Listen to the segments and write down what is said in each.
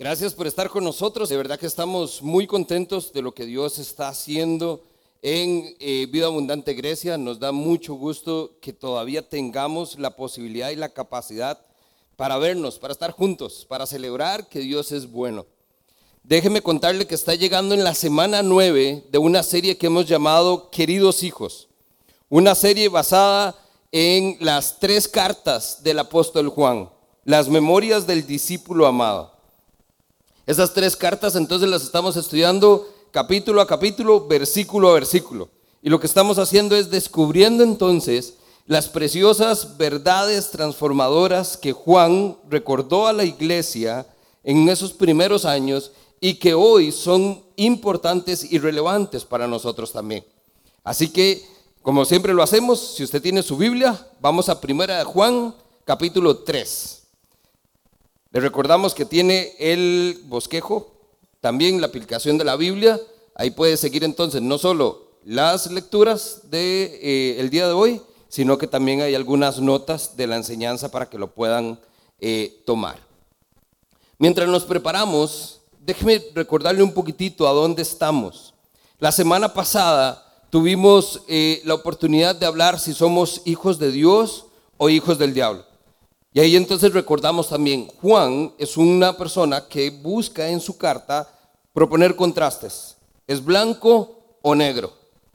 Gracias por estar con nosotros. De verdad que estamos muy contentos de lo que Dios está haciendo en eh, Vida Abundante Grecia. Nos da mucho gusto que todavía tengamos la posibilidad y la capacidad para vernos, para estar juntos, para celebrar que Dios es bueno. Déjeme contarle que está llegando en la semana 9 de una serie que hemos llamado Queridos Hijos. Una serie basada en las tres cartas del apóstol Juan, las memorias del discípulo amado. Esas tres cartas entonces las estamos estudiando capítulo a capítulo, versículo a versículo. Y lo que estamos haciendo es descubriendo entonces las preciosas verdades transformadoras que Juan recordó a la iglesia en esos primeros años y que hoy son importantes y relevantes para nosotros también. Así que como siempre lo hacemos, si usted tiene su Biblia, vamos a Primera Juan, capítulo 3. Le recordamos que tiene el bosquejo, también la aplicación de la Biblia. Ahí puede seguir entonces no solo las lecturas del de, eh, día de hoy, sino que también hay algunas notas de la enseñanza para que lo puedan eh, tomar. Mientras nos preparamos, déjeme recordarle un poquitito a dónde estamos. La semana pasada tuvimos eh, la oportunidad de hablar si somos hijos de Dios o hijos del diablo. Y ahí entonces recordamos también, Juan es una persona que busca en su carta proponer contrastes. ¿Es blanco o negro?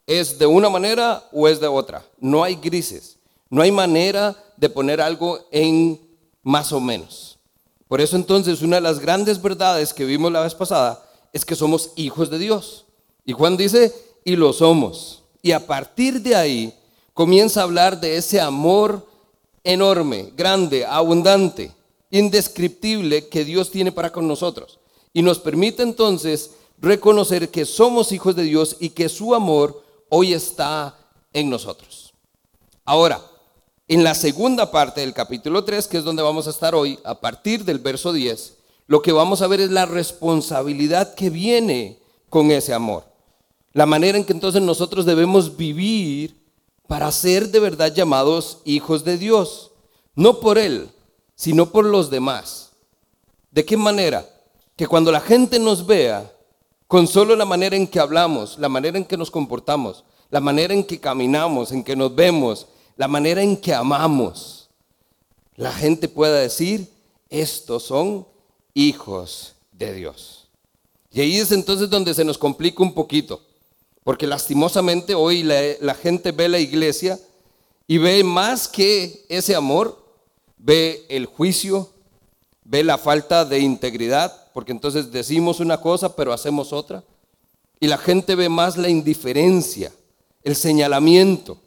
¿Es de una manera o es de otra? No hay grises. No hay manera de poner algo en más o menos. Por eso entonces una de las grandes verdades que vimos la vez pasada es que somos hijos de Dios. Y Juan dice, y lo somos. Y a partir de ahí comienza a hablar de ese amor enorme, grande, abundante, indescriptible que Dios tiene para con nosotros. Y nos permite entonces reconocer que somos hijos de Dios y que su amor hoy está en nosotros. Ahora, en la segunda parte del capítulo 3, que es donde vamos a estar hoy, a partir del verso 10, lo que vamos a ver es la responsabilidad que viene con ese amor. La manera en que entonces nosotros debemos vivir para ser de verdad llamados hijos de Dios. No por Él, sino por los demás. ¿De qué manera? Que cuando la gente nos vea, con solo la manera en que hablamos, la manera en que nos comportamos, la manera en que caminamos, en que nos vemos, la manera en que amamos, la gente pueda decir, estos son hijos de Dios. Y ahí es entonces donde se nos complica un poquito. Porque lastimosamente hoy la, gente ve la iglesia y ve más que ese amor, ve el juicio, ve la falta de integridad, porque entonces decimos una cosa pero hacemos otra. Y la gente ve más la indiferencia, el señalamiento,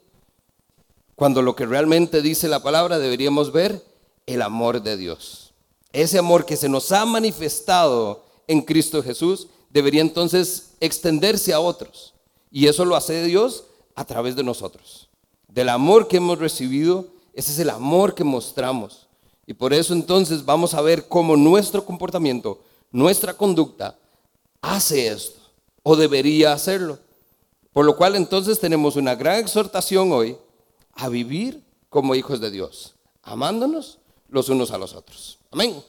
cuando lo que realmente dice la palabra deberíamos ver el amor de Dios. Ese amor que se nos ha manifestado en Cristo Jesús debería entonces extenderse a otros. Y eso lo hace Dios a través de nosotros. Del amor que hemos recibido, ese es el amor que mostramos. Y por eso entonces vamos a ver cómo nuestro comportamiento, nuestra conducta, hace esto o debería hacerlo. Por lo cual entonces tenemos una gran exhortación hoy a vivir como hijos de Dios, amándonos los unos a los otros. Amén.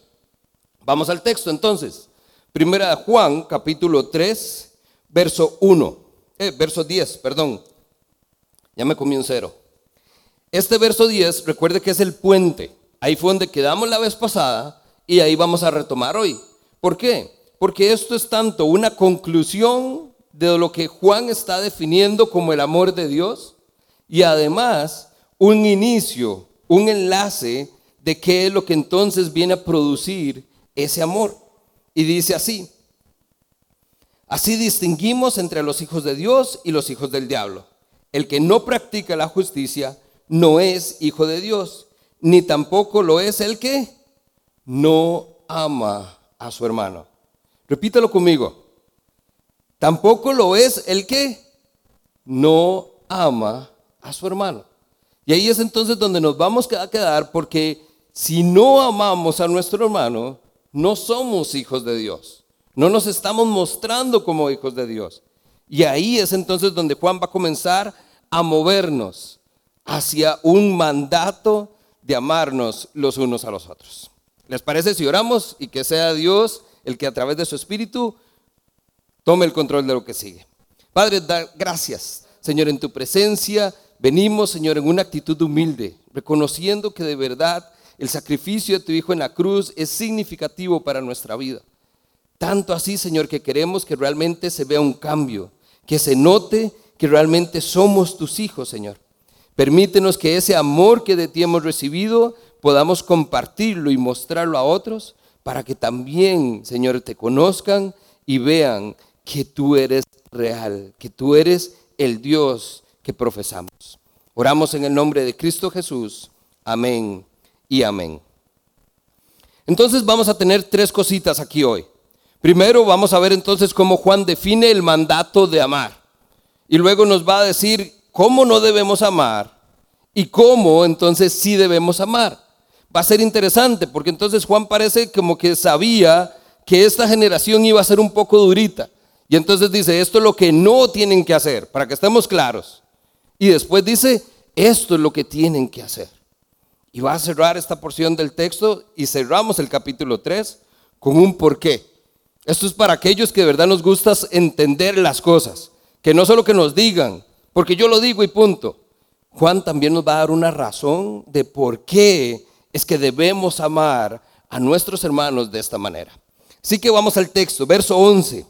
Vamos al texto entonces. Primera Juan, capítulo 3, verso 1 eh, verso 10, perdón. Ya me comí un cero. Este verso 10, recuerde que es el puente. Ahí fue donde quedamos la vez pasada y ahí vamos a retomar hoy. ¿Por qué? Porque esto es tanto una conclusión de lo que Juan está definiendo como el amor de Dios y además un inicio, un enlace de qué es lo que entonces viene a producir ese amor. Y dice así, Así distinguimos entre los hijos de Dios y los hijos del diablo. El que no practica la justicia no es hijo de Dios, ni tampoco lo es el que no ama a su hermano. Repítalo conmigo. Tampoco lo es el que no ama a su hermano. Y ahí es entonces donde nos vamos a quedar porque si no amamos a nuestro hermano, no somos hijos de Dios. No nos estamos mostrando como hijos de Dios. Y ahí es entonces donde Juan va a comenzar a movernos hacia un mandato de amarnos los unos a los otros. ¿Les parece si oramos y que sea Dios el que a través de su espíritu tome el control de lo que sigue. Padre, da gracias, Señor, en tu presencia. Venimos, Señor, en una actitud humilde, reconociendo que de verdad el sacrificio de tu Hijo en la cruz es significativo para nuestra vida. Tanto así, Señor, que queremos que realmente se vea un cambio, que se note que realmente somos tus hijos, Señor. Permítenos que ese amor que de ti hemos recibido podamos compartirlo y mostrarlo a otros para que también, Señor, te conozcan y vean que tú eres real, que tú eres el Dios que profesamos. Oramos en el nombre de Cristo Jesús. Amén y amén. Entonces vamos a tener tres cositas aquí hoy. Primero vamos a ver entonces cómo Juan define el mandato de amar. Y luego nos va a decir cómo no debemos amar y cómo entonces sí debemos amar. Va a ser interesante porque entonces Juan parece como que sabía que esta generación iba a ser un poco durita. Y entonces dice, esto es lo que no tienen que hacer, para que estemos claros. Y después dice, esto es lo que tienen que hacer. Y va a cerrar esta porción del texto y cerramos el capítulo 3 con un porqué. Esto es para aquellos que de verdad nos gusta entender las cosas, que no solo que nos digan, porque yo lo digo y punto. Juan también nos va a dar una razón de por qué es que debemos amar a nuestros hermanos de esta manera. Así que vamos al texto, verso 11.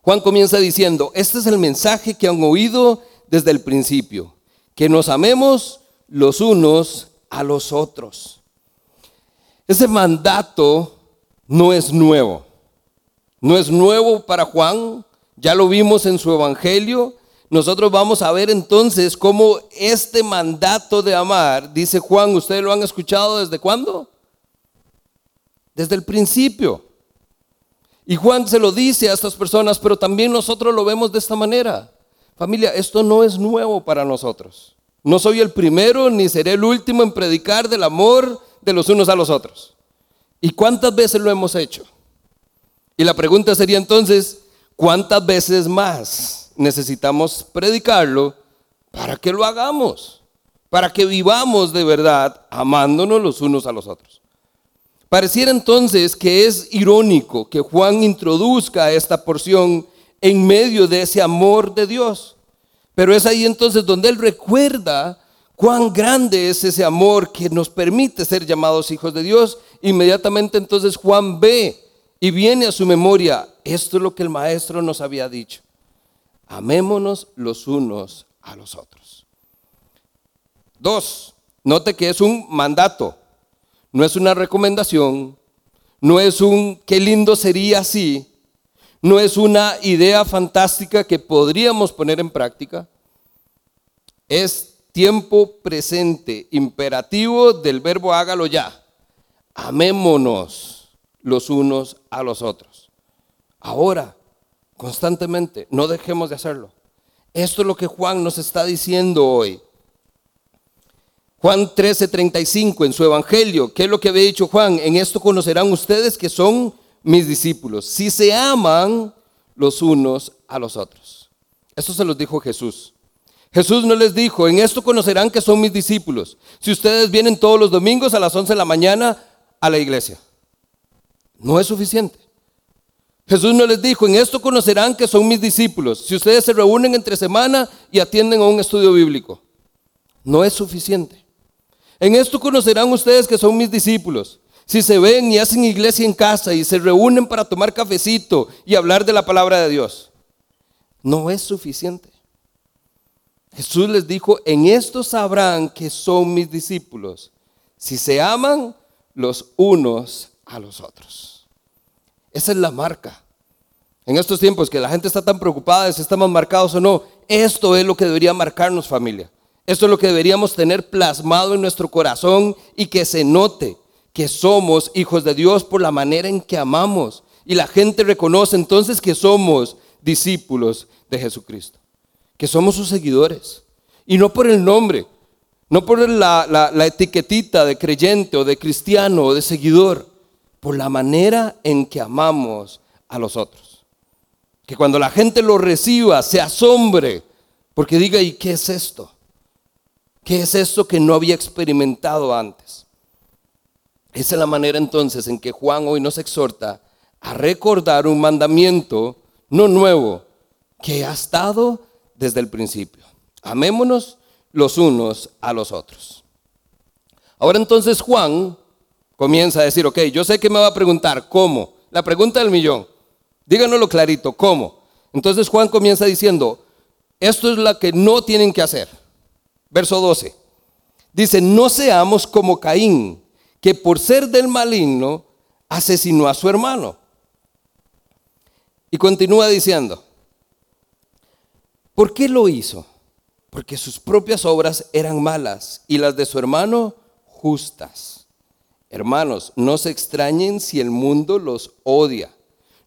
Juan comienza diciendo, este es el mensaje que han oído desde el principio, que nos amemos los unos a los otros. Ese mandato no es nuevo, no es nuevo para Juan, ya lo vimos en su evangelio, nosotros vamos a ver entonces cómo este mandato de amar, dice Juan, ¿ustedes lo han escuchado desde cuándo? Desde el principio. Y Juan se lo dice a estas personas, pero también nosotros lo vemos de esta manera. Familia, esto no es nuevo para nosotros. No soy el primero ni seré el último en predicar del amor de los unos a los otros. ¿Y cuántas veces lo hemos hecho? Y la pregunta sería entonces, ¿cuántas veces más? necesitamos predicarlo para que lo hagamos, para que vivamos de verdad amándonos los unos a los otros. Pareciera entonces que es irónico que Juan introduzca esta porción en medio de ese amor de Dios. Pero es ahí entonces donde él recuerda cuán grande es ese amor que nos permite ser llamados hijos de Dios. Inmediatamente entonces Juan ve y viene a su memoria, esto es lo que el maestro nos había dicho amémonos los unos a los otros. Dos, note que es un mandato, no es una recomendación, no es un qué lindo sería así, no es una idea fantástica que podríamos poner en práctica, es tiempo presente, imperativo del verbo hágalo ya. Amémonos los unos a los otros. Ahora, constantemente. No dejemos de hacerlo. Esto es lo que Juan nos está diciendo hoy. Juan 13:35 en su evangelio, ¿qué es lo que había dicho Juan? En esto conocerán ustedes que son mis discípulos, si se aman los unos a los otros. Esto se los dijo Jesús. Jesús no les dijo, en esto conocerán que son mis discípulos, si ustedes vienen todos los domingos a las 11 de la mañana a la iglesia. No es suficiente. Jesús no les dijo, en esto conocerán que son mis discípulos, si ustedes se reúnen entre semana y atienden a un estudio bíblico. No es suficiente. En esto conocerán ustedes que son mis discípulos, si se ven y hacen iglesia en casa y se reúnen para tomar cafecito y hablar de la palabra de Dios. No es suficiente. Jesús les dijo, en esto sabrán que son mis discípulos, si se aman los unos a los otros. Esa es la marca. En estos tiempos que la gente está tan preocupada de si estamos marcados o no, esto es lo que debería marcarnos familia. Esto es lo que deberíamos tener plasmado en nuestro corazón y que se note que somos hijos de Dios por la manera en que amamos. Y la gente reconoce entonces que somos discípulos de Jesucristo, que somos sus seguidores. Y no por el nombre, no por la, la etiquetita de creyente o de cristiano o de seguidor, por la manera en que amamos a los otros. Que cuando la gente lo reciba, se asombre, porque diga, ¿y qué es esto? ¿Qué es esto que no había experimentado antes? Esa es la manera entonces en que Juan hoy nos exhorta a recordar un mandamiento no nuevo, que ha estado desde el principio. Amémonos los unos a los otros. Ahora entonces Juan comienza a decir, ok, yo sé que me va a preguntar, ¿cómo? La pregunta del millón. Díganoslo clarito, ¿cómo? Entonces Juan comienza diciendo, esto es lo que no tienen que hacer. Verso 12. Dice, no seamos como Caín, que por ser del maligno asesinó a su hermano. Y continúa diciendo, ¿por qué lo hizo? Porque sus propias obras eran malas y las de su hermano justas. Hermanos, no se extrañen si el mundo los odia.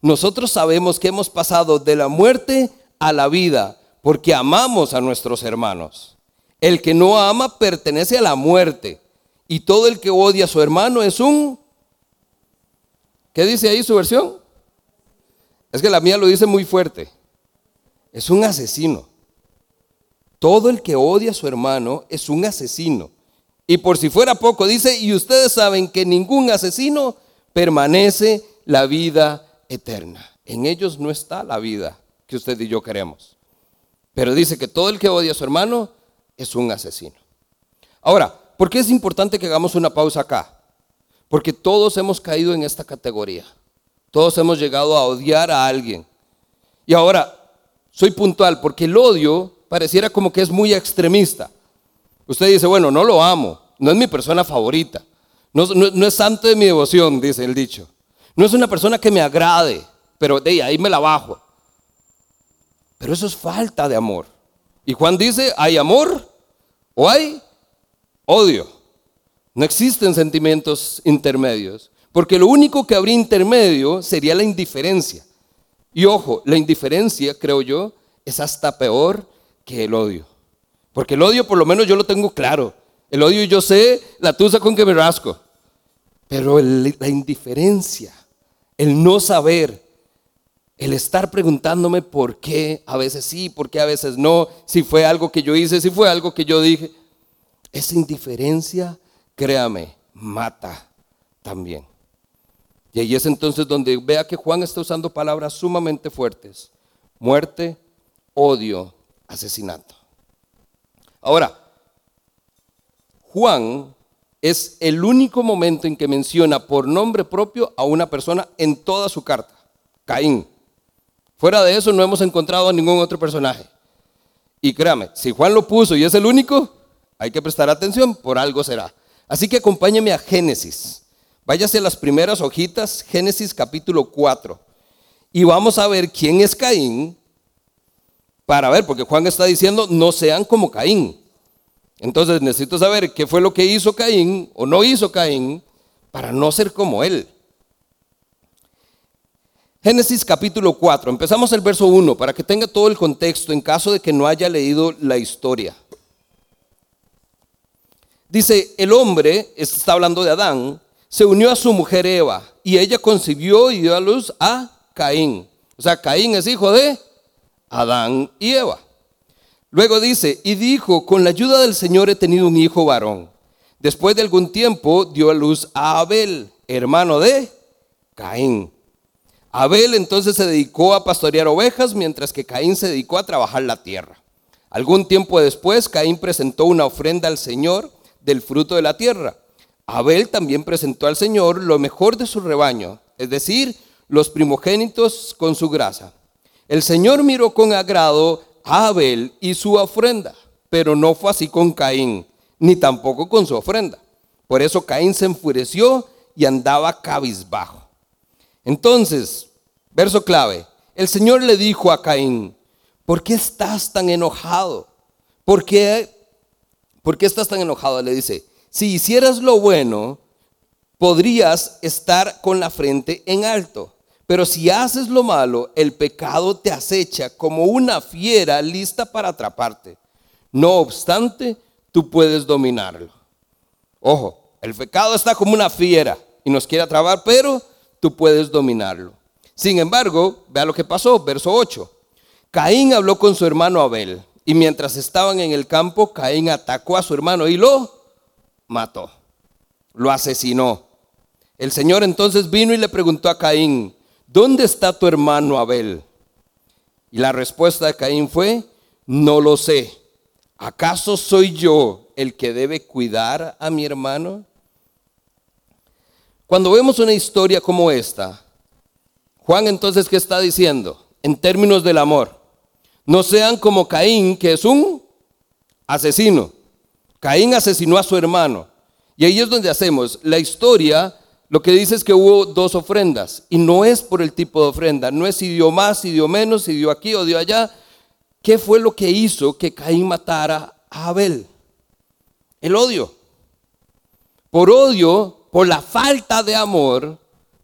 Nosotros sabemos que hemos pasado de la muerte a la vida porque amamos a nuestros hermanos. El que no ama pertenece a la muerte y todo el que odia a su hermano es un... ¿Qué dice ahí su versión? Es que la mía lo dice muy fuerte. Es un asesino. Todo el que odia a su hermano es un asesino. Y por si fuera poco, dice, y ustedes saben que ningún asesino permanece la vida eterna. En ellos no está la vida que usted y yo queremos. Pero dice que todo el que odia a su hermano es un asesino. Ahora, ¿por qué es importante que hagamos una pausa acá? Porque todos hemos caído en esta categoría. Todos hemos llegado a odiar a alguien. Y ahora, soy puntual porque el odio pareciera como que es muy extremista. Usted dice, bueno, no lo amo, no es mi persona favorita, no, es santo de mi devoción, dice el dicho. No es una persona que me agrade, pero de ahí me la bajo. Pero eso es falta de amor. Y Juan dice, ¿hay amor o hay odio? No existen sentimientos intermedios. Porque lo único que habría intermedio sería la indiferencia. Y ojo, la indiferencia, creo yo, es hasta peor que el odio. Porque el odio por lo menos yo lo tengo claro. El odio yo sé la tusa con que me rasco. Pero la indiferencia, el no saber, el estar preguntándome por qué, a veces sí, por qué a veces no, si fue algo que yo hice, si fue algo que yo dije, esa indiferencia, créame, mata también. Y ahí es entonces donde vea que Juan está usando palabras sumamente fuertes. Muerte, odio, asesinato. Ahora, Juan es el único momento en que menciona por nombre propio a una persona en toda su carta, Caín. Fuera de eso no hemos encontrado a ningún otro personaje. Y créame, si Juan lo puso y es el único, hay que prestar atención, por algo será. Así que acompáñeme a Génesis. Váyase a las primeras hojitas, Génesis capítulo 4. Y vamos a ver quién es Caín para ver, porque Juan está diciendo, no sean como Caín. Entonces necesito saber qué fue lo que hizo Caín o no hizo Caín para no ser como él. Génesis capítulo 4, empezamos el verso 1 para que tenga todo el contexto en caso de que no haya leído la historia. Dice, el hombre, está hablando de Adán, se unió a su mujer Eva y ella concibió y dio a luz a Caín. O sea, Caín es hijo de Adán y Eva. Luego dice, y dijo, con la ayuda del Señor he tenido un hijo varón. Después de algún tiempo dio a luz a Abel, hermano de Caín. Abel entonces se dedicó a pastorear ovejas, mientras que Caín se dedicó a trabajar la tierra. Algún tiempo después, Caín presentó una ofrenda al Señor del fruto de la tierra. Abel también presentó al Señor lo mejor de su rebaño, es decir, los primogénitos con su grasa. El Señor miró con agrado a Abel y su ofrenda, pero no fue así con Caín, ni tampoco con su ofrenda. Por eso Caín se enfureció y andaba cabizbajo. Entonces, verso clave, el Señor le dijo a Caín, ¿por qué estás tan enojado? ¿Por qué, ¿Por qué estás tan enojado? Le dice, si hicieras lo bueno, podrías estar con la frente en alto. Pero si haces lo malo, el pecado te acecha como una fiera lista para atraparte. No obstante, tú puedes dominarlo. Ojo, el pecado está como una fiera y nos quiere atrapar, pero tú puedes dominarlo. Sin embargo, vea lo que pasó, verso 8. Caín habló con su hermano Abel y mientras estaban en el campo, Caín atacó a su hermano y lo mató, lo asesinó. El Señor entonces vino y le preguntó a Caín, ¿dónde está tu hermano Abel? Y la respuesta de Caín fue, no lo sé. ¿Acaso soy yo el que debe cuidar a mi hermano? Cuando vemos una historia como esta, Juan entonces, ¿qué está diciendo? En términos del amor. No sean como Caín, que es un asesino. Caín asesinó a su hermano. Y ahí es donde hacemos la historia lo que dice es que hubo dos ofrendas y no es por el tipo de ofrenda, no es si dio más, si dio menos, si dio aquí o dio allá. ¿Qué fue lo que hizo que Caín matara a Abel? El odio. Por odio, por la falta de amor,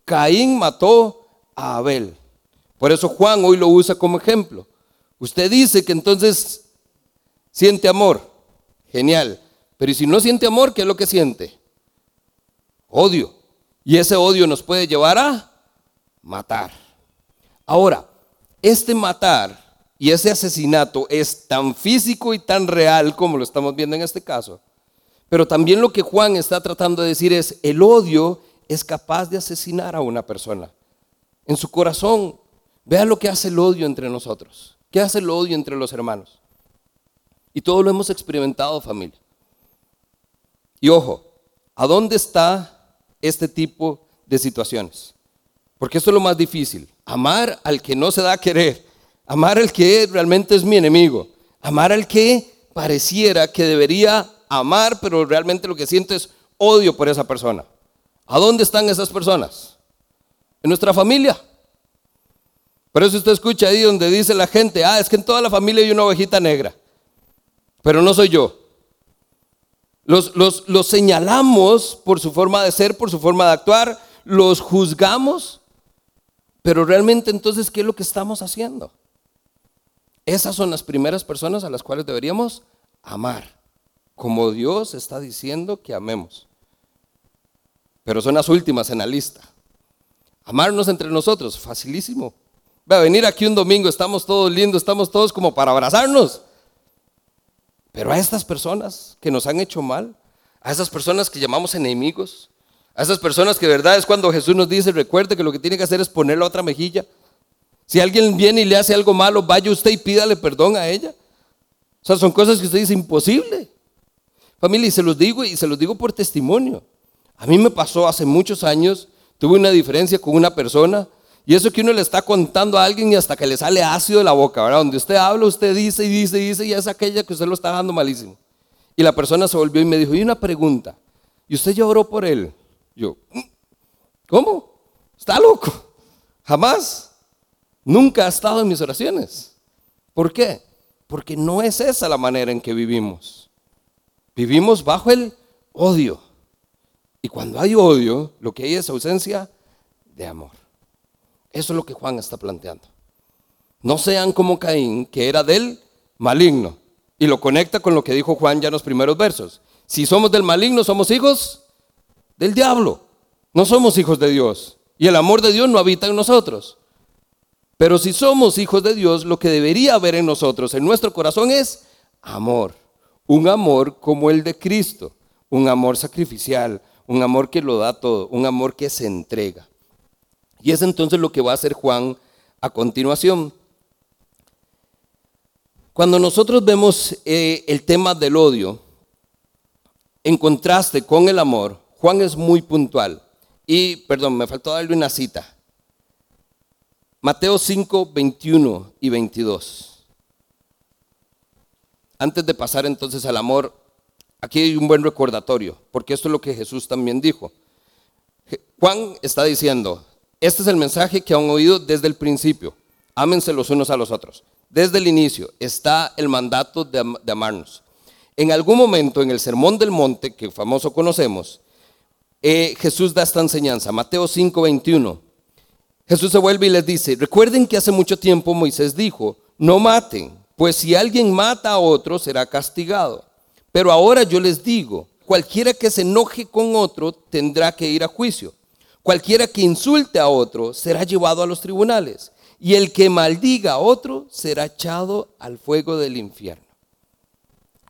Caín mató a Abel. Por eso Juan hoy lo usa como ejemplo. Usted dice que entonces siente amor. Genial. Pero si no siente amor, qué es lo que siente? Odio. Y ese odio nos puede llevar a matar. Ahora, este matar y ese asesinato es tan físico y tan real como lo estamos viendo en este caso. Pero también lo que Juan está tratando de decir es, el odio es capaz de asesinar a una persona. En su corazón, vea lo que hace el odio entre nosotros. ¿Qué hace el odio entre los hermanos? Y todo lo hemos experimentado, familia. Y ojo, ¿a dónde está este tipo de situaciones. Porque esto es lo más difícil. Amar al que no se da a querer. Amar al que realmente es mi enemigo. Amar al que pareciera que debería amar, pero realmente lo que siento es odio por esa persona. ¿A dónde están esas personas? En nuestra familia. Por eso usted escucha ahí donde dice la gente, ah, es que en toda la familia hay una ovejita negra, pero no soy yo. Los, señalamos por su forma de ser, por su forma de actuar, los juzgamos, pero realmente entonces, ¿qué es lo que estamos haciendo? Esas son las primeras personas a las cuales deberíamos amar, como Dios está diciendo que amemos. Pero son las últimas en la lista. Amarnos entre nosotros, facilísimo. Va a venir aquí un domingo, estamos todos lindos, estamos todos como para abrazarnos. Pero a estas personas que nos han hecho mal, a esas personas que llamamos enemigos, a esas personas que verdad es cuando Jesús nos dice, recuerde que lo que tiene que hacer es poner la otra mejilla. Si alguien viene y le hace algo malo, vaya usted y pídale perdón a ella. O sea, son cosas que usted dice imposible. Familia, y se los digo y se los digo por testimonio. A mí me pasó hace muchos años, tuve una diferencia con una persona y eso que uno le está contando a alguien y hasta que le sale ácido de la boca, ¿verdad? Donde usted habla, usted dice y dice y dice y es aquella que usted lo está dando malísimo. Y la persona se volvió y me dijo, y una pregunta, ¿y usted ya oró por él? Yo, mm, ¿cómo? ¿Está loco? Jamás. Nunca ha estado en mis oraciones. ¿Por qué? Porque no es esa la manera en que vivimos. Vivimos bajo el odio. Y cuando hay odio, lo que hay es ausencia de amor. Eso es lo que Juan está planteando. No sean como Caín, que era del maligno. Y lo conecta con lo que dijo Juan ya en los primeros versos. Si somos del maligno, somos hijos del diablo. No somos hijos de Dios. Y el amor de Dios no habita en nosotros. Pero si somos hijos de Dios, lo que debería haber en nosotros, en nuestro corazón, es amor. Un amor como el de Cristo. Un amor sacrificial. Un amor que lo da todo. Un amor que se entrega. Y es entonces lo que va a hacer Juan a continuación. Cuando nosotros vemos eh, el tema del odio, en contraste con el amor, Juan es muy puntual. Y, perdón, me faltó darle una cita. Mateo 5, 21 y 22. Antes de pasar entonces al amor, aquí hay un buen recordatorio, porque esto es lo que Jesús también dijo. Juan está diciendo, este es el mensaje que han oído desde el principio. Ámense los unos a los otros. Desde el inicio está el mandato de, amarnos. En algún momento en el Sermón del Monte, que famoso conocemos, eh, Jesús da esta enseñanza, Mateo 5, 21. Jesús se vuelve y les dice, recuerden que hace mucho tiempo Moisés dijo, no maten, pues si alguien mata a otro será castigado. Pero ahora yo les digo, cualquiera que se enoje con otro tendrá que ir a juicio. Cualquiera que insulte a otro será llevado a los tribunales, y el que maldiga a otro será echado al fuego del infierno.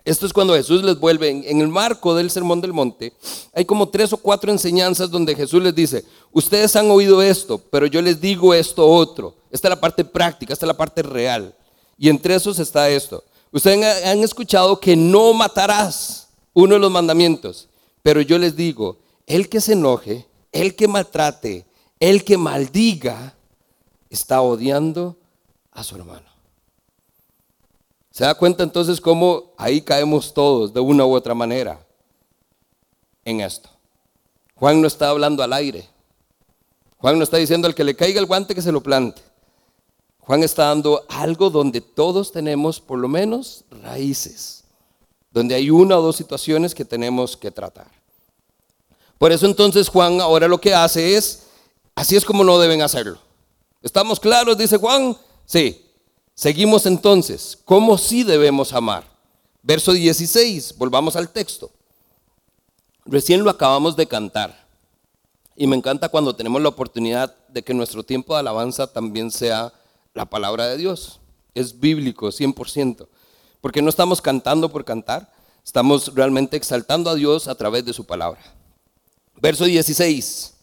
Esto es cuando Jesús les vuelve, en, el marco del Sermón del Monte, hay como tres o cuatro enseñanzas donde Jesús les dice, ustedes han oído esto, pero yo les digo esto otro. Esta es la parte práctica, esta es la parte real. Y entre esos está esto. Ustedes han escuchado que no matarás, uno de los mandamientos, pero yo les digo, el que se enoje, el que maltrate, el que maldiga, está odiando a su hermano. ¿Se da cuenta entonces cómo ahí caemos todos de una u otra manera en esto? Juan no está hablando al aire. Juan no está diciendo al que le caiga el guante que se lo plante. Juan está dando algo donde todos tenemos por lo menos raíces, donde hay una o dos situaciones que tenemos que tratar. Por eso entonces Juan ahora lo que hace es, así es como no deben hacerlo. ¿Estamos claros? Dice Juan. Sí. Seguimos entonces, ¿cómo sí debemos amar? Verso 16, volvamos al texto. Recién lo acabamos de cantar. Y me encanta cuando tenemos la oportunidad de que nuestro tiempo de alabanza también sea la palabra de Dios. Es bíblico, 100%. Porque no estamos cantando por cantar, estamos realmente exaltando a Dios a través de su palabra. Verso 16.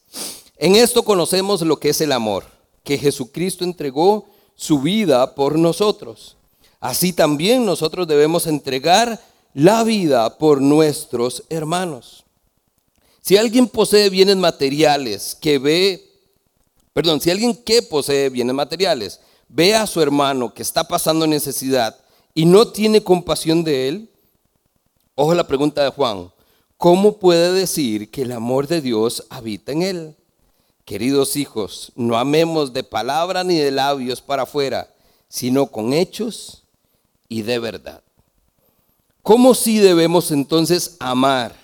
En esto conocemos lo que es el amor, que Jesucristo entregó su vida por nosotros. Así también nosotros debemos entregar la vida por nuestros hermanos. Si alguien posee bienes materiales que ve, perdón, si alguien que posee bienes materiales ve a su hermano que está pasando necesidad y no tiene compasión de él, ojo la pregunta de Juan, ¿cómo puede decir que el amor de Dios habita en él? Queridos hijos, no amemos de palabra ni de labios para afuera, sino con hechos y de verdad. ¿Cómo sí debemos entonces amar?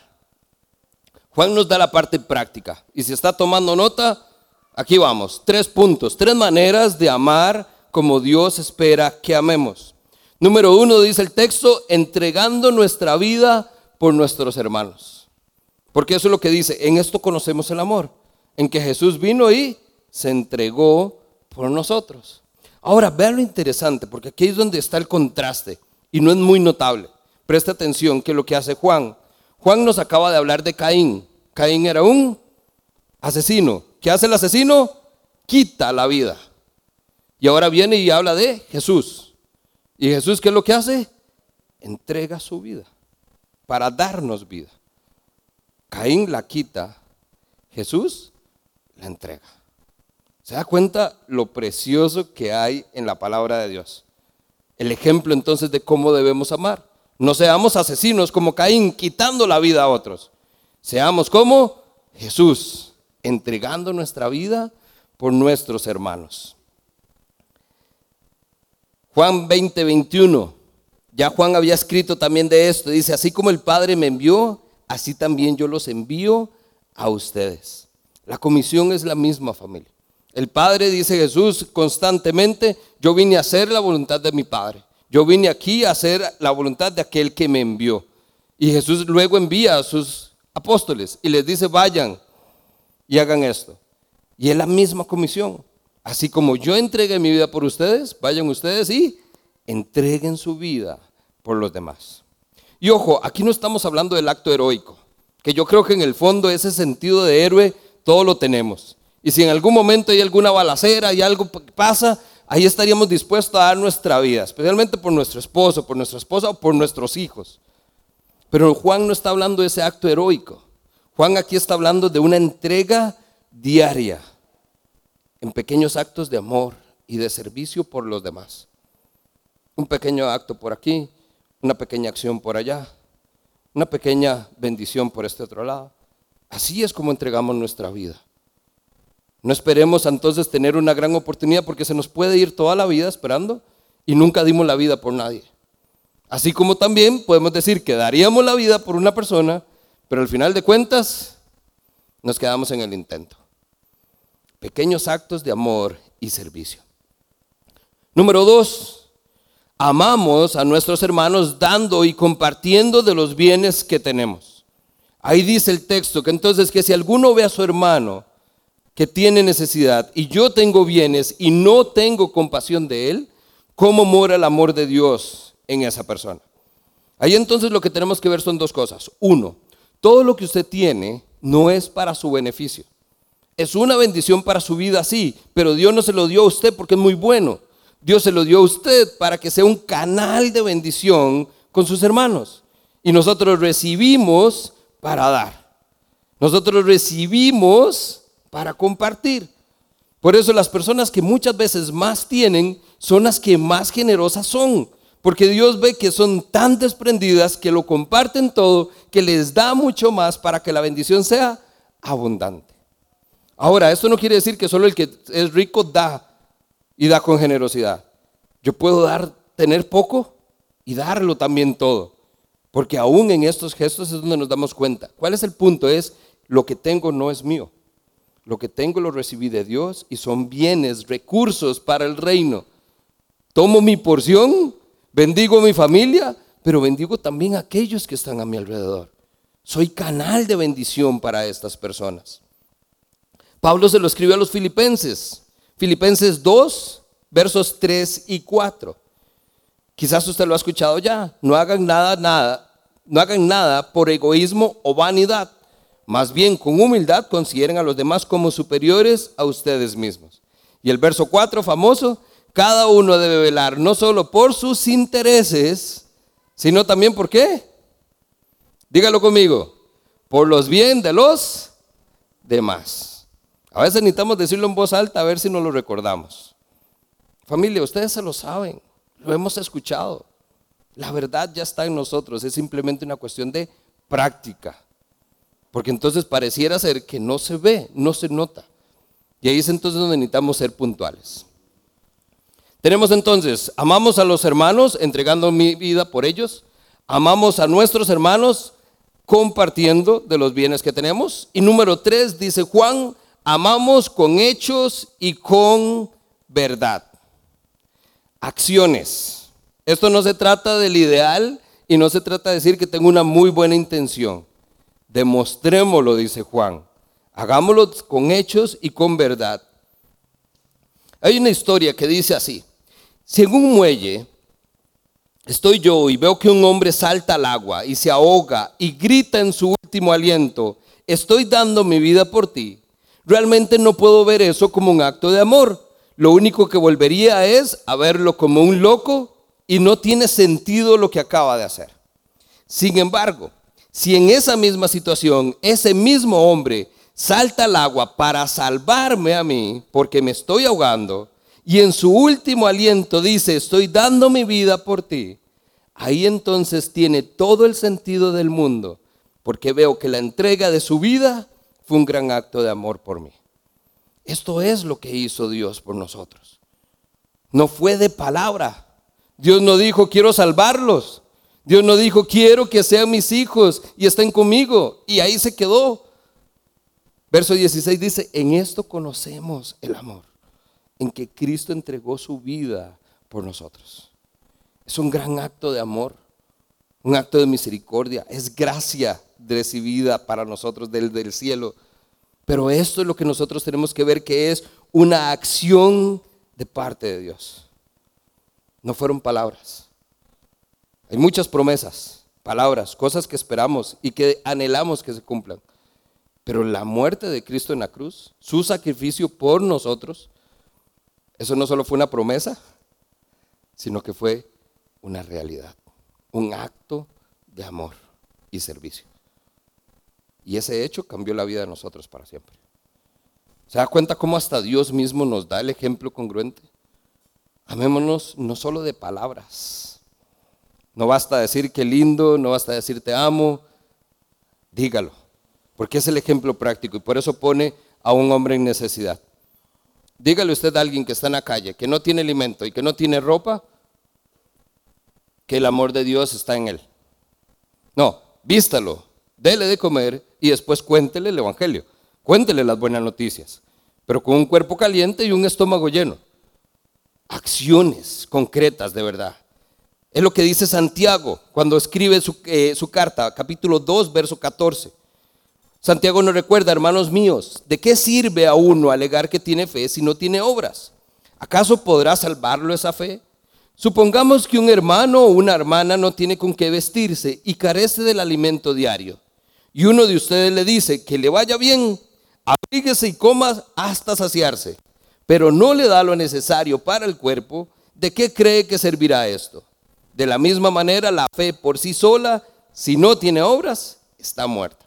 Juan nos da la parte práctica. Y si está tomando nota, aquí vamos. Tres puntos, tres maneras de amar como Dios espera que amemos. Número uno, dice el texto, entregando nuestra vida por nuestros hermanos. Porque eso es lo que dice, en esto conocemos el amor en que Jesús vino y se entregó por nosotros. Ahora, vean lo interesante, porque aquí es donde está el contraste y no es muy notable. Presta atención que lo que hace Juan. Juan nos acaba de hablar de Caín. Caín era un asesino. ¿Qué hace el asesino? Quita la vida. Y ahora viene y habla de Jesús. ¿Y Jesús qué es lo que hace? Entrega su vida para darnos vida. Caín la quita. Jesús la entrega. ¿Se da cuenta lo precioso que hay en la palabra de Dios? El ejemplo entonces de cómo debemos amar. No seamos asesinos como Caín, quitando la vida a otros. Seamos como Jesús, entregando nuestra vida por nuestros hermanos. Juan 20, 21. Ya Juan había escrito también de esto. Dice, así como el Padre me envió, así también yo los envío a ustedes. La comisión es la misma familia. El Padre, dice Jesús constantemente, yo vine a hacer la voluntad de mi Padre. Yo vine aquí a hacer la voluntad de aquel que me envió. Y Jesús luego envía a sus apóstoles y les dice, vayan y hagan esto. Y es la misma comisión. Así como yo entregué mi vida por ustedes, vayan ustedes y entreguen su vida por los demás. Y ojo, aquí no estamos hablando del acto heroico, que yo creo que en el fondo ese sentido de héroe todo lo tenemos. Y si en algún momento hay alguna balacera y algo pasa, ahí estaríamos dispuestos a dar nuestra vida, especialmente por nuestro esposo, por nuestra esposa o por nuestros hijos. Pero Juan no está hablando de ese acto heroico. Juan aquí está hablando de una entrega diaria en pequeños actos de amor y de servicio por los demás. Un pequeño acto por aquí, una pequeña acción por allá, una pequeña bendición por este otro lado. Así es como entregamos nuestra vida. No esperemos entonces tener una gran oportunidad porque se nos puede ir toda la vida esperando y nunca dimos la vida por nadie. Así como también podemos decir que daríamos la vida por una persona, pero al final de cuentas nos quedamos en el intento. Pequeños actos de amor y servicio. Número dos, amamos a nuestros hermanos dando y compartiendo de los bienes que tenemos. Ahí dice el texto que entonces que si alguno ve a su hermano que tiene necesidad y yo tengo bienes y no tengo compasión de él, ¿cómo mora el amor de Dios en esa persona? Ahí entonces lo que tenemos que ver son dos cosas. Uno, todo lo que usted tiene no es para su beneficio. Es una bendición para su vida, sí, pero Dios no se lo dio a usted porque es muy bueno. Dios se lo dio a usted para que sea un canal de bendición con sus hermanos. Y nosotros recibimos para dar. Nosotros recibimos para compartir. Por eso las personas que muchas veces más tienen son las que más generosas son. Porque Dios ve que son tan desprendidas que lo comparten todo, que les da mucho más para que la bendición sea abundante. Ahora, esto no quiere decir que solo el que es rico da y da con generosidad. Yo puedo dar, tener poco y darlo también todo. Porque aún en estos gestos es donde nos damos cuenta. ¿Cuál es el punto? Es lo que tengo no es mío. Lo que tengo lo recibí de Dios y son bienes, recursos para el reino. Tomo mi porción, bendigo a mi familia, pero bendigo también a aquellos que están a mi alrededor. Soy canal de bendición para estas personas. Pablo se lo escribió a los filipenses. Filipenses 2, versos 3 y 4. Quizás usted lo ha escuchado ya. No hagan nada, nada, no hagan nada por egoísmo o vanidad. Más bien, con humildad, consideren a los demás como superiores a ustedes mismos. Y el verso 4, famoso, cada uno debe velar no solo por sus intereses, sino también por qué. Dígalo conmigo, por los bien de los demás. A veces necesitamos decirlo en voz alta a ver si nos lo recordamos. Familia, ustedes se lo saben. Lo hemos escuchado. La verdad ya está en nosotros, es simplemente una cuestión de práctica. Porque entonces pareciera ser que no se ve, no se nota. Y ahí es entonces donde necesitamos ser puntuales. Tenemos entonces, amamos a los hermanos entregando mi vida por ellos, amamos a nuestros hermanos compartiendo de los bienes que tenemos. Y número tres, dice Juan, amamos con hechos y con verdad acciones. Esto no se trata del ideal y no se trata de decir que tengo una muy buena intención. Demostrémoslo, dice Juan. Hagámoslo con hechos y con verdad. Hay una historia que dice así. Si en un muelle estoy yo y veo que un hombre salta al agua y se ahoga y grita en su último aliento, estoy dando mi vida por ti, realmente no puedo ver eso como un acto de amor lo único que volvería es a verlo como un loco y no tiene sentido lo que acaba de hacer. Sin embargo, si en esa misma situación ese mismo hombre salta al agua para salvarme a mí porque me estoy ahogando y en su último aliento dice, estoy dando mi vida por ti, ahí entonces tiene todo el sentido del mundo porque veo que la entrega de su vida fue un gran acto de amor por mí. Esto es lo que hizo Dios por nosotros. No fue de palabra. Dios no dijo, quiero salvarlos. Dios no dijo, quiero que sean mis hijos y estén conmigo. Y ahí se quedó. Verso 16 dice, en esto conocemos el amor, en que Cristo entregó su vida por nosotros. Es un gran acto de amor, un acto de misericordia, es gracia recibida para nosotros del, del cielo pero esto es lo que nosotros tenemos que ver que es una acción de parte de Dios. No fueron palabras. Hay muchas promesas, palabras, cosas que esperamos y que anhelamos que se cumplan. Pero la muerte de Cristo en la cruz, su sacrificio por nosotros, eso no solo fue una promesa, sino que fue una realidad, un acto de amor y servicio. Y ese hecho cambió la vida de nosotros para siempre. ¿Se da cuenta cómo hasta Dios mismo nos da el ejemplo congruente? Amémonos no solo de palabras. No basta decir que lindo, no basta decir te amo. Dígalo, porque es el ejemplo práctico y por eso pone a un hombre en necesidad. Dígale usted a alguien que está en la calle, que no tiene alimento y que no tiene ropa, que el amor de Dios está en él. No, vístalo, dele de comer y después cuéntele el Evangelio, cuéntele las buenas noticias, pero con un cuerpo caliente y un estómago lleno. Acciones concretas de verdad. Es lo que dice Santiago cuando escribe su, eh, carta, capítulo 2, verso 14. Santiago nos recuerda, hermanos míos, ¿de qué sirve a uno alegar que tiene fe si no tiene obras? ¿Acaso podrá salvarlo esa fe? Supongamos que un hermano o una hermana no tiene con qué vestirse y carece del alimento diario. Y uno de ustedes le dice que le vaya bien, abríguese y coma hasta saciarse, pero no le da lo necesario para el cuerpo, ¿de qué cree que servirá esto? De la misma manera, la fe por sí sola, si no tiene obras, está muerta.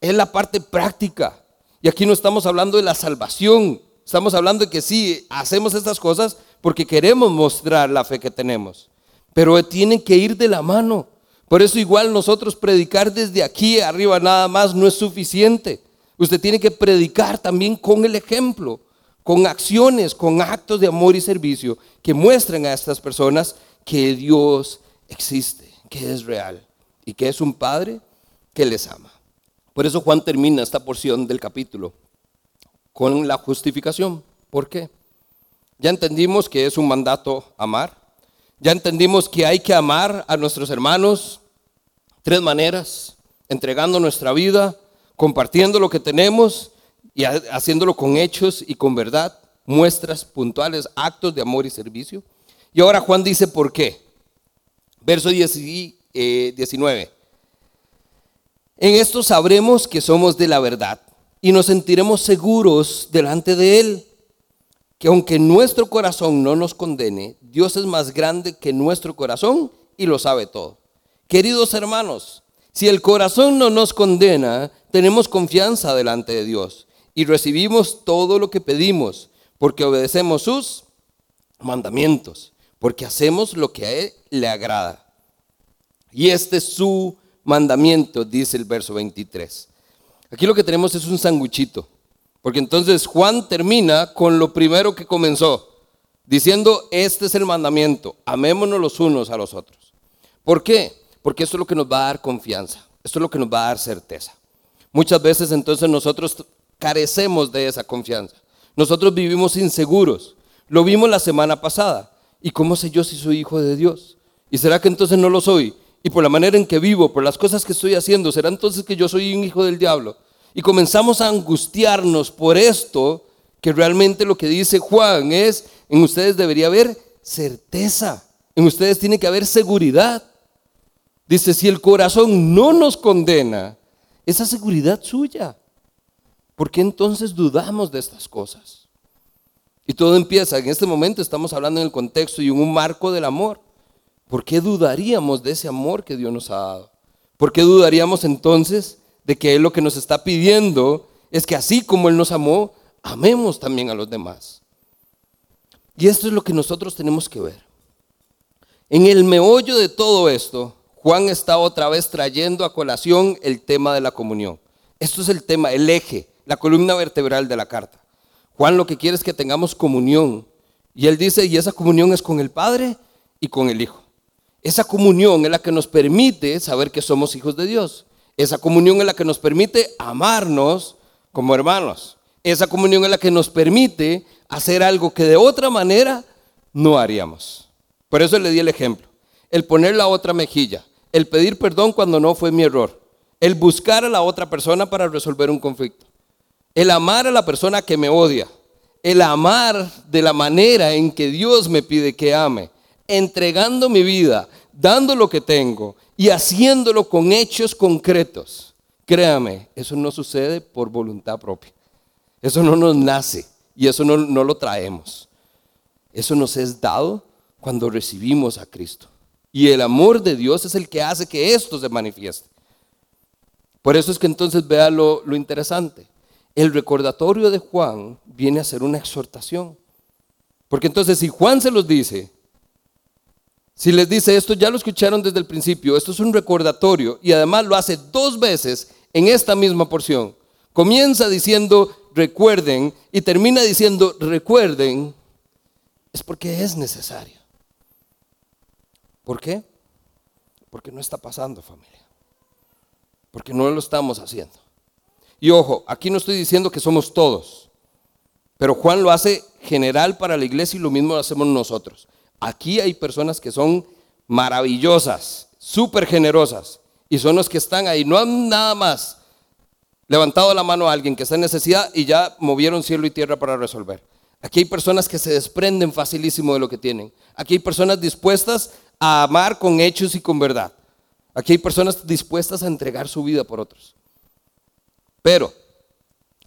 Es la parte práctica. Y aquí no estamos hablando de la salvación, estamos hablando de que sí, hacemos estas cosas porque queremos mostrar la fe que tenemos, pero tienen que ir de la mano. Por eso igual nosotros predicar desde aquí arriba nada más no es suficiente. Usted tiene que predicar también con el ejemplo, con acciones, con actos de amor y servicio que muestren a estas personas que Dios existe, que es real y que es un Padre que les ama. Por eso Juan termina esta porción del capítulo con la justificación. ¿Por qué? Ya entendimos que es un mandato amar. Ya entendimos que hay que amar a nuestros hermanos Tres maneras, entregando nuestra vida, compartiendo lo que tenemos y haciéndolo con hechos y con verdad, muestras puntuales, actos de amor y servicio. Y ahora Juan dice por qué. Verso 19. Eh, en esto sabremos que somos de la verdad y nos sentiremos seguros delante de Él, que aunque nuestro corazón no nos condene, Dios es más grande que nuestro corazón y lo sabe todo. Queridos hermanos, si el corazón no nos condena, tenemos confianza delante de Dios y recibimos todo lo que pedimos porque obedecemos sus mandamientos, porque hacemos lo que a Él le agrada. Y este es su mandamiento, dice el verso 23. Aquí lo que tenemos es un sanguchito, porque entonces Juan termina con lo primero que comenzó, diciendo, este es el mandamiento, amémonos los unos a los otros. ¿Por qué? Porque esto es lo que nos va a dar confianza, esto es lo que nos va a dar certeza. Muchas veces entonces nosotros carecemos de esa confianza. Nosotros vivimos inseguros. Lo vimos la semana pasada. ¿Y cómo sé yo si soy hijo de Dios? ¿Y será que entonces no lo soy? Y por la manera en que vivo, por las cosas que estoy haciendo, ¿será entonces que yo soy un hijo del diablo? Y comenzamos a angustiarnos por esto, que realmente lo que dice Juan es, en ustedes debería haber certeza, en ustedes tiene que haber seguridad. Dice, si el corazón no nos condena, esa seguridad suya. ¿Por qué entonces dudamos de estas cosas? Y todo empieza, en este momento estamos hablando en el contexto y en un marco del amor. ¿Por qué dudaríamos de ese amor que Dios nos ha dado? ¿Por qué dudaríamos entonces de que Él lo que nos está pidiendo es que así como Él nos amó, amemos también a los demás? Y esto es lo que nosotros tenemos que ver. En el meollo de todo esto Juan está otra vez trayendo a colación el tema de la comunión. Esto es el tema, el eje, la columna vertebral de la carta. Juan lo que quiere es que tengamos comunión. Y él dice, y esa comunión es con el Padre y con el Hijo. Esa comunión es la que nos permite saber que somos hijos de Dios. Esa comunión es la que nos permite amarnos como hermanos. Esa comunión es la que nos permite hacer algo que de otra manera no haríamos. Por eso le di el ejemplo. El poner la otra mejilla el pedir perdón cuando no fue mi error, el buscar a la otra persona para resolver un conflicto, el amar a la persona que me odia, el amar de la manera en que Dios me pide que ame, entregando mi vida, dando lo que tengo y haciéndolo con hechos concretos. Créame, eso no sucede por voluntad propia. Eso no nos nace y eso no, no lo traemos. Eso nos es dado cuando recibimos a Cristo. Y el amor de Dios es el que hace que esto se manifieste. Por eso es que entonces vea lo, lo interesante. El recordatorio de Juan viene a ser una exhortación. Porque entonces si Juan se los dice, si les dice esto, ya lo escucharon desde el principio, esto es un recordatorio y además lo hace dos veces en esta misma porción. Comienza diciendo recuerden y termina diciendo recuerden, es porque es necesario. ¿Por qué? Porque no está pasando familia. Porque no lo estamos haciendo. Y ojo, aquí no estoy diciendo que somos todos, pero Juan lo hace general para la iglesia y lo mismo lo hacemos nosotros. Aquí hay personas que son maravillosas, súper generosas, y son los que están ahí. No han nada más levantado la mano a alguien que está en necesidad y ya movieron cielo y tierra para resolver. Aquí hay personas que se desprenden facilísimo de lo que tienen. Aquí hay personas dispuestas a amar con hechos y con verdad. Aquí hay personas dispuestas a entregar su vida por otros. Pero,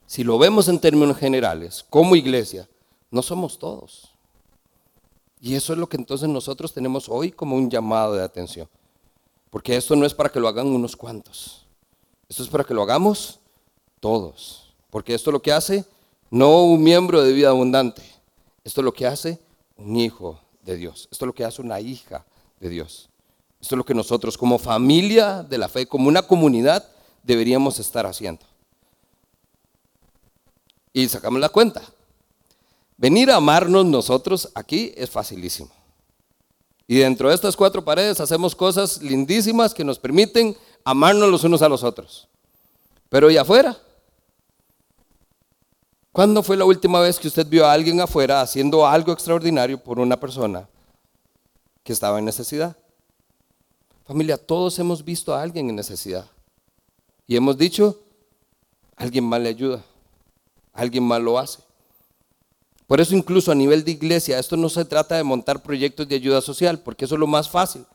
si lo vemos en términos generales, como iglesia, no somos todos. Y eso es lo que entonces nosotros tenemos hoy como un llamado de atención. Porque esto no es para que lo hagan unos cuantos. Esto es para que lo hagamos todos. Porque esto es lo que hace no un miembro de vida abundante. Esto es lo que hace un hijo de Dios. Esto es lo que hace una hija de Dios. Esto es lo que nosotros como familia de la fe, como una comunidad, deberíamos estar haciendo. Y sacamos la cuenta. Venir a amarnos nosotros aquí es facilísimo. Y dentro de estas cuatro paredes hacemos cosas lindísimas que nos permiten amarnos los unos a los otros. Pero ¿y afuera? ¿Cuándo fue la última vez que usted vio a alguien afuera haciendo algo extraordinario por una persona que estaba en necesidad? Familia, todos hemos visto a alguien en necesidad. Y hemos dicho, alguien mal le ayuda, alguien mal lo hace. Por eso incluso a nivel de iglesia, esto no se trata de montar proyectos de ayuda social, porque eso es lo más fácil.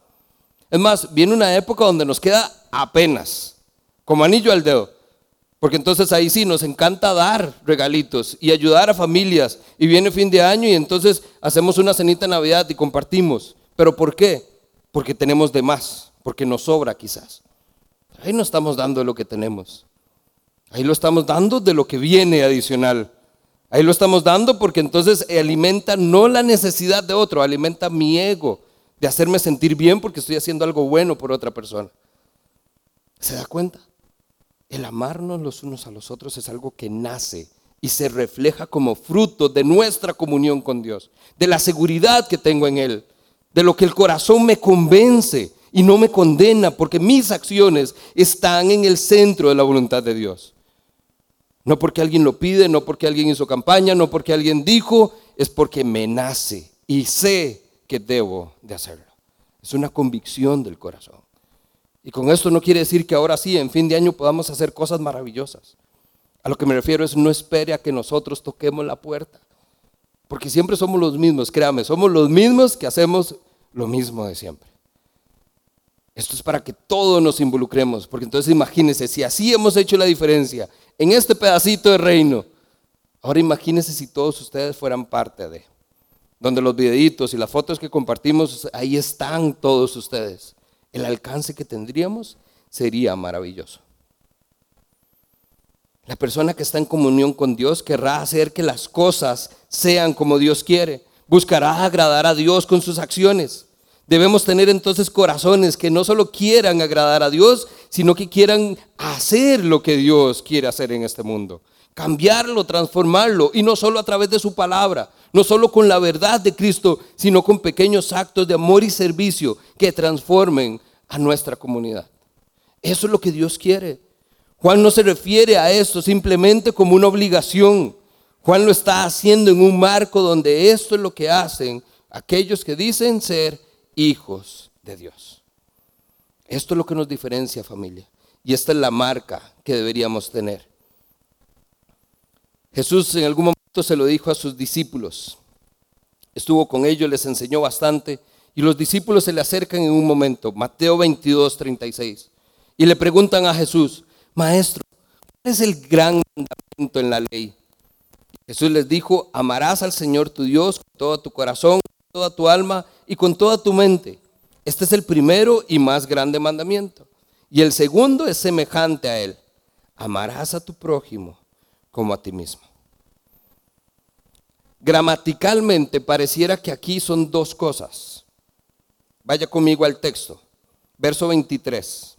Es más, viene una época donde nos queda apenas, como anillo al dedo. Porque entonces ahí sí nos encanta dar regalitos y ayudar a familias. Y viene fin de año y entonces hacemos una cenita de Navidad y compartimos. ¿Pero por qué? Porque tenemos de más, porque nos sobra quizás. Ahí no estamos dando lo que tenemos. Ahí lo estamos dando de lo que viene adicional. Ahí lo estamos dando porque entonces alimenta no la necesidad de otro, alimenta mi ego de hacerme sentir bien porque estoy haciendo algo bueno por otra persona. ¿Se da cuenta? El amarnos los unos a los otros es algo que nace y se refleja como fruto de nuestra comunión con Dios, de la seguridad que tengo en Él, de lo que el corazón me convence y no me condena, porque mis acciones están en el centro de la voluntad de Dios. No porque alguien lo pide, no porque alguien hizo campaña, no porque alguien dijo, es porque me nace y sé que debo de hacerlo. Es una convicción del corazón. Y con esto no quiere decir que ahora sí, en fin de año, podamos hacer cosas maravillosas. A lo que me refiero es no espere a que nosotros toquemos la puerta. Porque siempre somos los mismos, créame, somos los mismos que hacemos lo mismo de siempre. Esto es para que todos nos involucremos, porque entonces imagínense, si así hemos hecho la diferencia en este pedacito de reino. Ahora imagínense si todos ustedes fueran parte de, donde los videitos y las fotos que compartimos, ahí están todos ustedes. El alcance que tendríamos sería maravilloso. La persona que está en comunión con Dios querrá hacer que las cosas sean como Dios quiere. Buscará agradar a Dios con sus acciones. Debemos tener entonces corazones que no solo quieran agradar a Dios, sino que quieran hacer lo que Dios quiere hacer en este mundo. Cambiarlo, transformarlo, y no solo a través de su palabra, no solo con la verdad de Cristo, sino con pequeños actos de amor y servicio que transformen a nuestra comunidad. Eso es lo que Dios quiere. Juan no se refiere a esto simplemente como una obligación. Juan lo está haciendo en un marco donde esto es lo que hacen aquellos que dicen ser hijos de Dios. Esto es lo que nos diferencia familia. Y esta es la marca que deberíamos tener. Jesús en algún momento se lo dijo a sus discípulos. Estuvo con ellos, les enseñó bastante. Y los discípulos se le acercan en un momento, Mateo 22, 36. Y le preguntan a Jesús, Maestro, ¿cuál es el gran mandamiento en la ley? Jesús les dijo, amarás al Señor tu Dios con todo tu corazón, con toda tu alma y con toda tu mente. Este es el primero y más grande mandamiento. Y el segundo es semejante a él. Amarás a tu prójimo como a ti mismo. Gramaticalmente pareciera que aquí son dos cosas. Vaya conmigo al texto. Verso 23.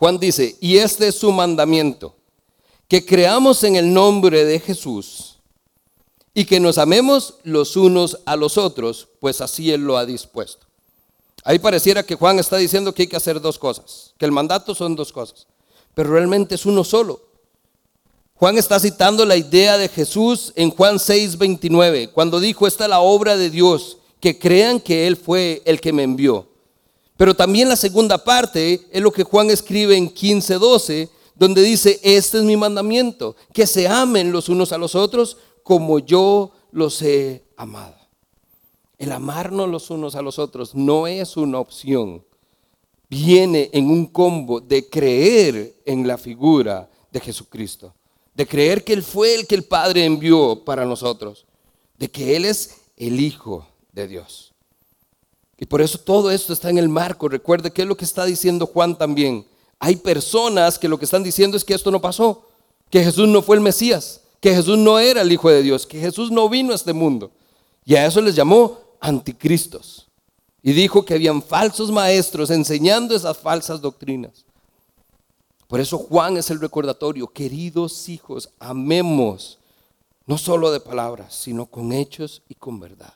Juan dice, y este es su mandamiento, que creamos en el nombre de Jesús y que nos amemos los unos a los otros, pues así Él lo ha dispuesto. Ahí pareciera que Juan está diciendo que hay que hacer dos cosas, que el mandato son dos cosas, pero realmente es uno solo. Juan está citando la idea de Jesús en Juan 6, 29, cuando dijo, esta es la obra de Dios, que crean que Él fue el que me envió. Pero también la segunda parte es lo que Juan escribe en 15, 12, donde dice, este es mi mandamiento, que se amen los unos a los otros como yo los he amado. El amarnos los unos a los otros no es una opción. Viene en un combo de creer en la figura de Jesucristo, de creer que Él fue el que el Padre envió para nosotros, de que Él es el Hijo de Dios. Y por eso todo esto está en el marco. Recuerde qué es lo que está diciendo Juan también. Hay personas que lo que están diciendo es que esto no pasó, que Jesús no fue el Mesías, que Jesús no era el Hijo de Dios, que Jesús no vino a este mundo. Y a eso les llamó anticristos. Y dijo que habían falsos maestros enseñando esas falsas doctrinas. Por eso Juan es el recordatorio, queridos hijos, amemos, no solo de palabras, sino con hechos y con verdad.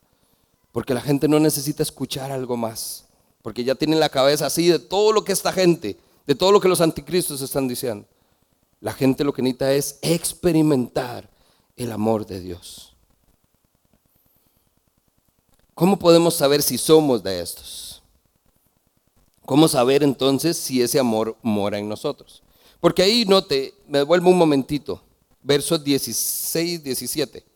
Porque la gente no necesita escuchar algo más, porque ya tienen la cabeza así de todo lo que esta gente, de todo lo que los anticristos están diciendo. La gente lo que necesita es experimentar el amor de Dios. ¿Cómo podemos saber si somos de estos? ¿Cómo saber entonces si ese amor mora en nosotros? Porque ahí note, me devuelvo un momentito, versos 16, 17.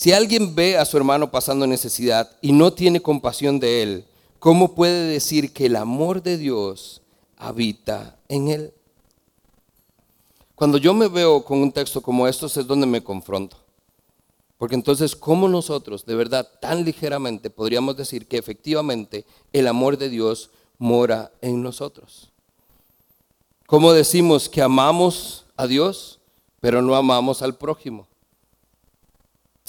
Si alguien ve a su hermano pasando necesidad y no tiene compasión de él, ¿cómo puede decir que el amor de Dios habita en él? Cuando yo me veo con un texto como estos es donde me confronto. Porque entonces, ¿cómo nosotros de verdad tan ligeramente podríamos decir que efectivamente el amor de Dios mora en nosotros? ¿Cómo decimos que amamos a Dios, pero no amamos al prójimo?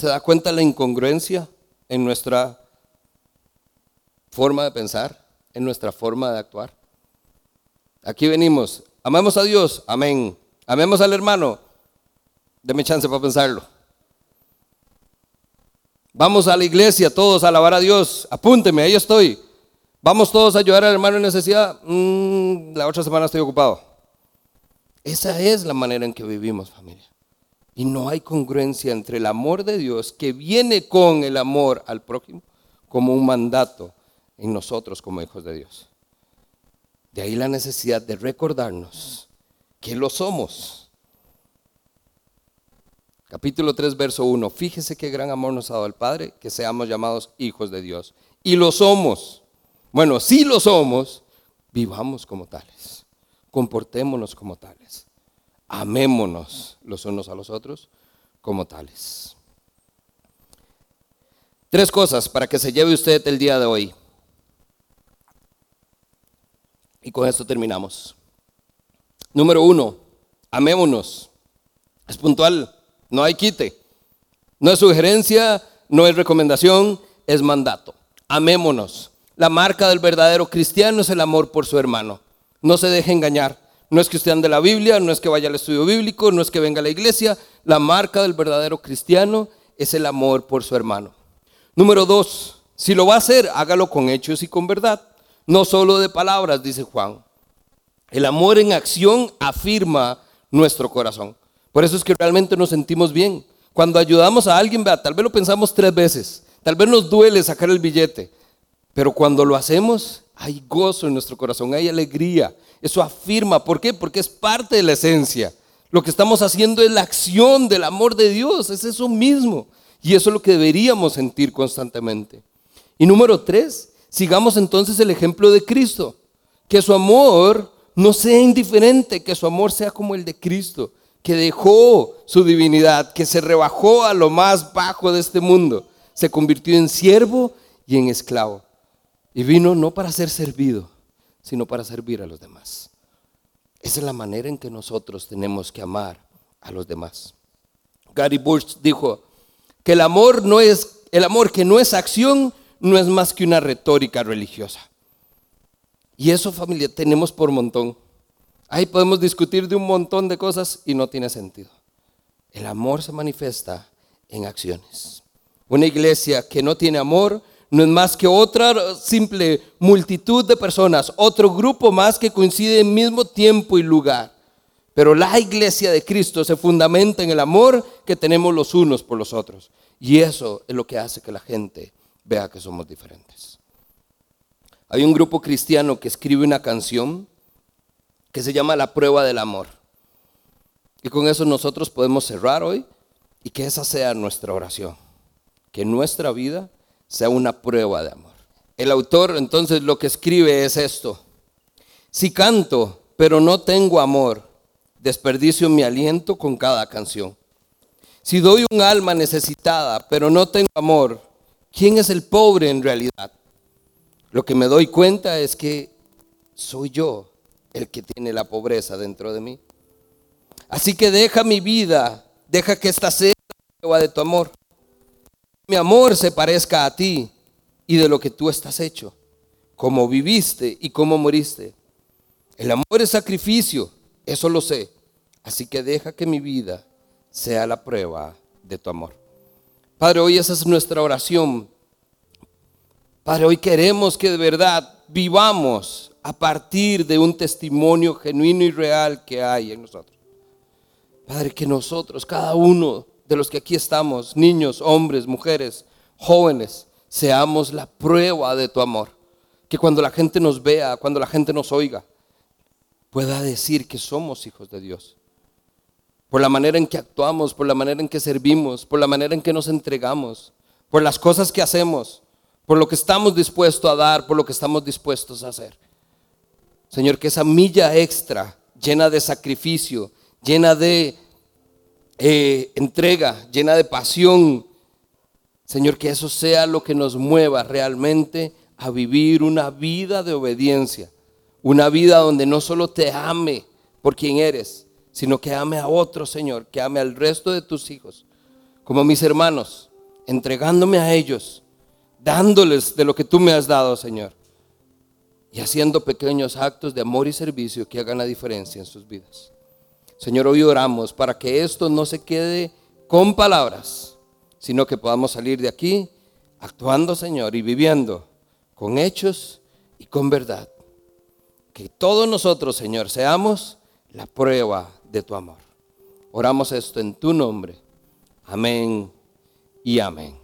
¿Se da cuenta la incongruencia en nuestra forma de pensar, en nuestra forma de actuar? Aquí venimos, amamos a Dios, amén. Amemos al hermano. Deme chance para pensarlo. Vamos a la iglesia todos a alabar a Dios. Apúnteme, ahí estoy. Vamos todos a ayudar al hermano en necesidad. Mm, la otra semana estoy ocupado. Esa es la manera en que vivimos, familia. Y no hay congruencia entre el amor de Dios que viene con el amor al prójimo como un mandato en nosotros como hijos de Dios. De ahí la necesidad de recordarnos que lo somos. Capítulo 3, verso 1. Fíjese qué gran amor nos ha dado el Padre, que seamos llamados hijos de Dios. Y lo somos. Bueno, si lo somos, vivamos como tales. Comportémonos como tales. Amémonos los unos a los otros como tales. Tres cosas para que se lleve usted el día de hoy. Y con esto terminamos. Número uno, amémonos. Es puntual, no hay quite. No es sugerencia, no es recomendación, es mandato. Amémonos. La marca del verdadero cristiano es el amor por su hermano. No se deje engañar. No es que usted ande la Biblia, no es que vaya al estudio bíblico, no es que venga a la iglesia. La marca del verdadero cristiano es el amor por su hermano. Número dos, si lo va a hacer, hágalo con hechos y con verdad. No solo de palabras, dice Juan. El amor en acción afirma nuestro corazón. Por eso es que realmente nos sentimos bien. Cuando ayudamos a alguien, tal vez lo pensamos tres veces, tal vez nos duele sacar el billete, pero cuando lo hacemos, hay gozo en nuestro corazón, hay alegría. Eso afirma, ¿por qué? Porque es parte de la esencia. Lo que estamos haciendo es la acción del amor de Dios, es eso mismo. Y eso es lo que deberíamos sentir constantemente. Y número tres, sigamos entonces el ejemplo de Cristo, que su amor no sea indiferente, que su amor sea como el de Cristo, que dejó su divinidad, que se rebajó a lo más bajo de este mundo, se convirtió en siervo y en esclavo. Y vino no para ser servido, sino para servir a los demás. Esa es la manera en que nosotros tenemos que amar a los demás. Gary Bush dijo que el amor no es el amor que no es acción no es más que una retórica religiosa. Y eso familia tenemos por montón. Ahí podemos discutir de un montón de cosas y no tiene sentido. El amor se manifiesta en acciones. Una iglesia que no tiene amor no es más que otra simple multitud de personas, otro grupo más que coincide en mismo tiempo y lugar. Pero la iglesia de Cristo se fundamenta en el amor que tenemos los unos por los otros. Y eso es lo que hace que la gente vea que somos diferentes. Hay un grupo cristiano que escribe una canción que se llama La prueba del amor. Y con eso nosotros podemos cerrar hoy Y que esa sea nuestra oración. Que nuestra vida sea una prueba de amor. El autor entonces lo que escribe es esto. Si canto, pero no tengo amor, desperdicio mi aliento con cada canción. Si doy un alma necesitada, pero no tengo amor, ¿quién es el pobre en realidad? Lo que me doy cuenta es que soy yo el que tiene la pobreza dentro de mí. Así que deja mi vida, deja que esta sea la prueba de tu amor. Mi amor se parezca a ti y de lo que tú estás hecho, cómo viviste y cómo moriste. El amor es sacrificio, eso lo sé. Así que deja que mi vida sea la prueba de tu amor. Padre, hoy esa es nuestra oración. Padre, hoy queremos que de verdad vivamos a partir de un testimonio genuino y real que hay en nosotros. Padre, que nosotros, cada uno de los que aquí estamos, niños, hombres, mujeres, jóvenes, seamos la prueba de tu amor. Que cuando la gente nos vea, cuando la gente nos oiga, pueda decir que somos hijos de Dios. Por la manera en que actuamos, por la manera en que servimos, por la manera en que nos entregamos, por las cosas que hacemos, por lo que estamos dispuestos a dar, por lo que estamos dispuestos a hacer. Señor, que esa milla extra, llena de sacrificio, llena de eh, entrega, llena de pasión, Señor, que eso sea lo que nos mueva realmente a vivir una vida de obediencia, una vida donde no solo te ame por quien eres, sino que ame a otro, Señor, que ame al resto de tus hijos, como mis hermanos, entregándome a ellos, dándoles de lo que tú me has dado, Señor y haciendo pequeños actos de amor y servicio que hagan la diferencia en sus vidas. Señor, hoy oramos para que esto no se quede con palabras, sino que podamos salir de aquí actuando, Señor, y viviendo con hechos y con verdad. Que todos nosotros, Señor, seamos la prueba de tu amor. Oramos esto en tu nombre. Amén y amén.